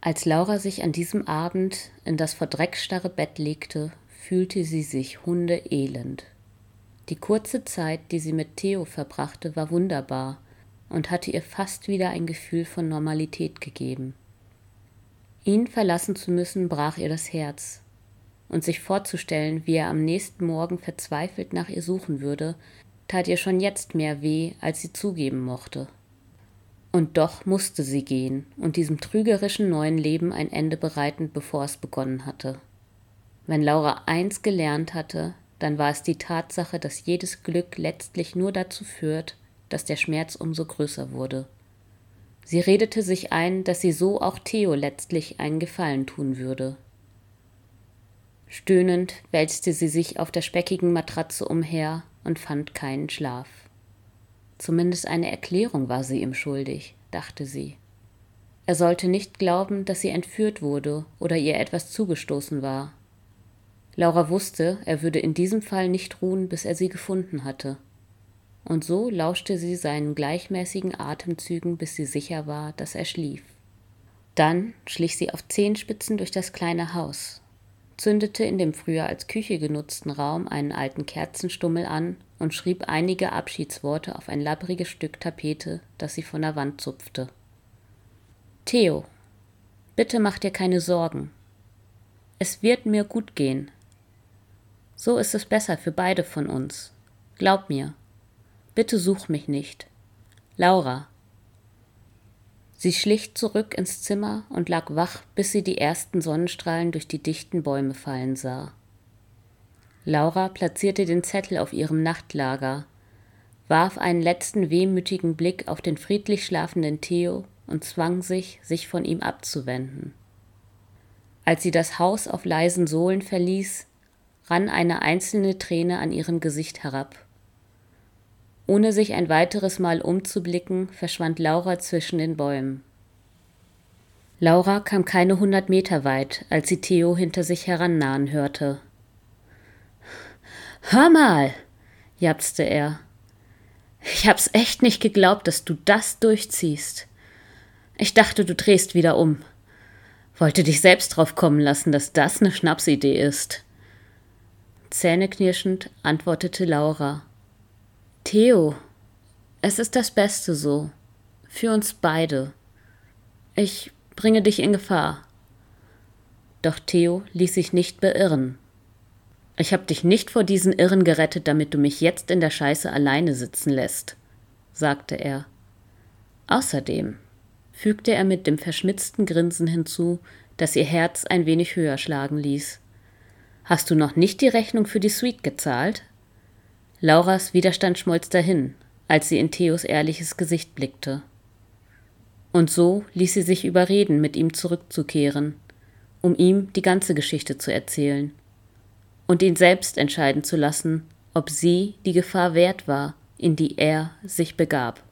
Als Laura sich an diesem Abend in das vor Dreck starre Bett legte, fühlte sie sich hundeelend. Die kurze Zeit, die sie mit Theo verbrachte, war wunderbar und hatte ihr fast wieder ein Gefühl von Normalität gegeben. Ihn verlassen zu müssen, brach ihr das Herz, und sich vorzustellen, wie er am nächsten Morgen verzweifelt nach ihr suchen würde, tat ihr schon jetzt mehr weh, als sie zugeben mochte. Und doch musste sie gehen und diesem trügerischen neuen Leben ein Ende bereiten, bevor es begonnen hatte. Wenn Laura eins gelernt hatte, dann war es die Tatsache, dass jedes Glück letztlich nur dazu führt, dass der Schmerz umso größer wurde. Sie redete sich ein, dass sie so auch Theo letztlich einen Gefallen tun würde. Stöhnend wälzte sie sich auf der speckigen Matratze umher und fand keinen Schlaf. Zumindest eine Erklärung war sie ihm schuldig, dachte sie. Er sollte nicht glauben, dass sie entführt wurde oder ihr etwas zugestoßen war. Laura wusste, er würde in diesem Fall nicht ruhen, bis er sie gefunden hatte und so lauschte sie seinen gleichmäßigen Atemzügen, bis sie sicher war, dass er schlief. Dann schlich sie auf Zehenspitzen durch das kleine Haus, zündete in dem früher als Küche genutzten Raum einen alten Kerzenstummel an und schrieb einige Abschiedsworte auf ein labbriges Stück Tapete, das sie von der Wand zupfte. Theo, bitte mach dir keine Sorgen. Es wird mir gut gehen. So ist es besser für beide von uns. Glaub mir. Bitte such mich nicht. Laura. Sie schlich zurück ins Zimmer und lag wach, bis sie die ersten Sonnenstrahlen durch die dichten Bäume fallen sah. Laura platzierte den Zettel auf ihrem Nachtlager, warf einen letzten wehmütigen Blick auf den friedlich schlafenden Theo und zwang sich, sich von ihm abzuwenden. Als sie das Haus auf leisen Sohlen verließ, rann eine einzelne Träne an ihrem Gesicht herab. Ohne sich ein weiteres Mal umzublicken, verschwand Laura zwischen den Bäumen. Laura kam keine hundert Meter weit, als sie Theo hinter sich herannahen hörte. Hör mal, japste er. Ich hab's echt nicht geglaubt, dass du das durchziehst. Ich dachte, du drehst wieder um. Wollte dich selbst drauf kommen lassen, dass das eine Schnapsidee ist. Zähneknirschend antwortete Laura. Theo, es ist das Beste so. Für uns beide. Ich bringe dich in Gefahr. Doch Theo ließ sich nicht beirren. Ich hab dich nicht vor diesen Irren gerettet, damit du mich jetzt in der Scheiße alleine sitzen lässt, sagte er. Außerdem, fügte er mit dem verschmitzten Grinsen hinzu, das ihr Herz ein wenig höher schlagen ließ. Hast du noch nicht die Rechnung für die Suite gezahlt? Lauras Widerstand schmolz dahin, als sie in Theos ehrliches Gesicht blickte. Und so ließ sie sich überreden, mit ihm zurückzukehren, um ihm die ganze Geschichte zu erzählen und ihn selbst entscheiden zu lassen, ob sie die Gefahr wert war, in die er sich begab.